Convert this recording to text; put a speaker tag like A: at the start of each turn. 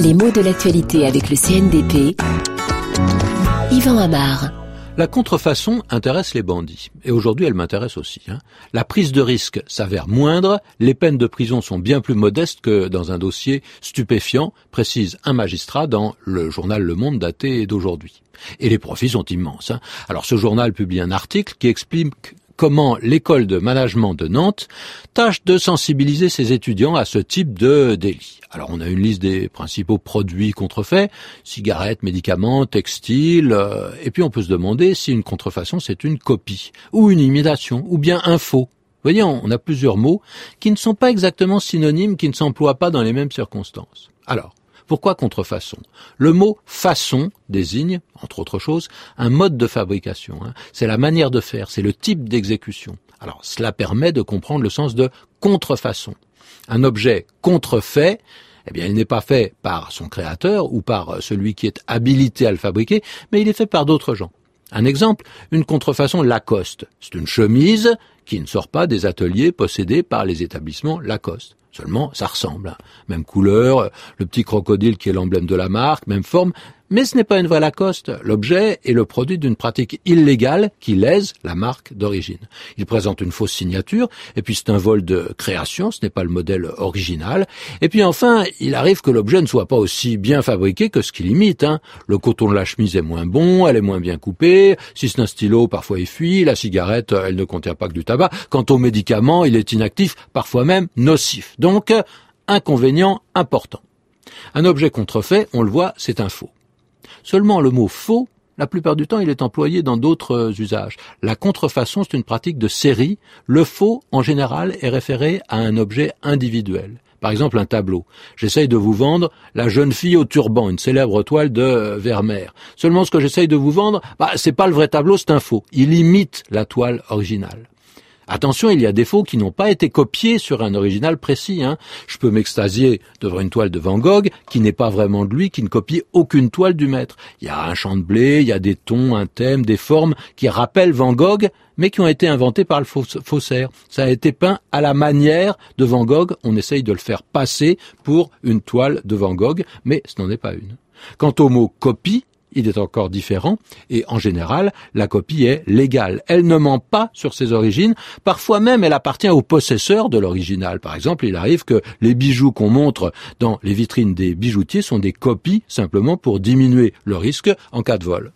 A: Les mots de l'actualité avec le CNDP. Yvan Amar.
B: La contrefaçon intéresse les bandits. Et aujourd'hui, elle m'intéresse aussi. Hein. La prise de risque s'avère moindre, les peines de prison sont bien plus modestes que dans un dossier stupéfiant, précise un magistrat dans le journal Le Monde daté d'aujourd'hui. Et les profits sont immenses. Hein. Alors ce journal publie un article qui explique comment l'école de management de Nantes tâche de sensibiliser ses étudiants à ce type de délit. Alors on a une liste des principaux produits contrefaits, cigarettes, médicaments, textiles, euh, et puis on peut se demander si une contrefaçon c'est une copie, ou une imitation, ou bien un faux. Voyez, on a plusieurs mots qui ne sont pas exactement synonymes, qui ne s'emploient pas dans les mêmes circonstances. Alors, pourquoi contrefaçon? Le mot façon désigne, entre autres choses, un mode de fabrication. Hein. C'est la manière de faire, c'est le type d'exécution. Alors cela permet de comprendre le sens de contrefaçon. Un objet contrefait, eh bien, il n'est pas fait par son créateur ou par celui qui est habilité à le fabriquer, mais il est fait par d'autres gens. Un exemple, une contrefaçon Lacoste. C'est une chemise qui ne sort pas des ateliers possédés par les établissements Lacoste. Seulement, ça ressemble. Hein. Même couleur, le petit crocodile qui est l'emblème de la marque, même forme, mais ce n'est pas une vraie Lacoste. L'objet est le produit d'une pratique illégale qui lèse la marque d'origine. Il présente une fausse signature, et puis c'est un vol de création, ce n'est pas le modèle original. Et puis enfin, il arrive que l'objet ne soit pas aussi bien fabriqué que ce qu'il imite. Hein. Le coton de la chemise est moins bon, elle est moins bien coupée. Si c'est un stylo, parfois il fuit. La cigarette, elle ne contient pas que du tabac. Quant au médicament, il est inactif, parfois même nocif. Donc, inconvénient important. Un objet contrefait, on le voit, c'est un faux. Seulement le mot faux, la plupart du temps, il est employé dans d'autres euh, usages. La contrefaçon, c'est une pratique de série. Le faux, en général, est référé à un objet individuel. Par exemple, un tableau. J'essaye de vous vendre La jeune fille au turban, une célèbre toile de euh, Vermeer. Seulement, ce que j'essaye de vous vendre, bah, c'est pas le vrai tableau, c'est un faux. Il imite la toile originale. Attention, il y a des faux qui n'ont pas été copiés sur un original précis. Hein. Je peux m'extasier devant une toile de Van Gogh qui n'est pas vraiment de lui, qui ne copie aucune toile du maître. Il y a un champ de blé, il y a des tons, un thème, des formes qui rappellent Van Gogh, mais qui ont été inventés par le faussaire. Ça a été peint à la manière de Van Gogh. On essaye de le faire passer pour une toile de Van Gogh, mais ce n'en est pas une. Quant au mot copie, il est encore différent, et en général, la copie est légale. Elle ne ment pas sur ses origines, parfois même elle appartient au possesseur de l'original. Par exemple, il arrive que les bijoux qu'on montre dans les vitrines des bijoutiers sont des copies simplement pour diminuer le risque en cas de vol.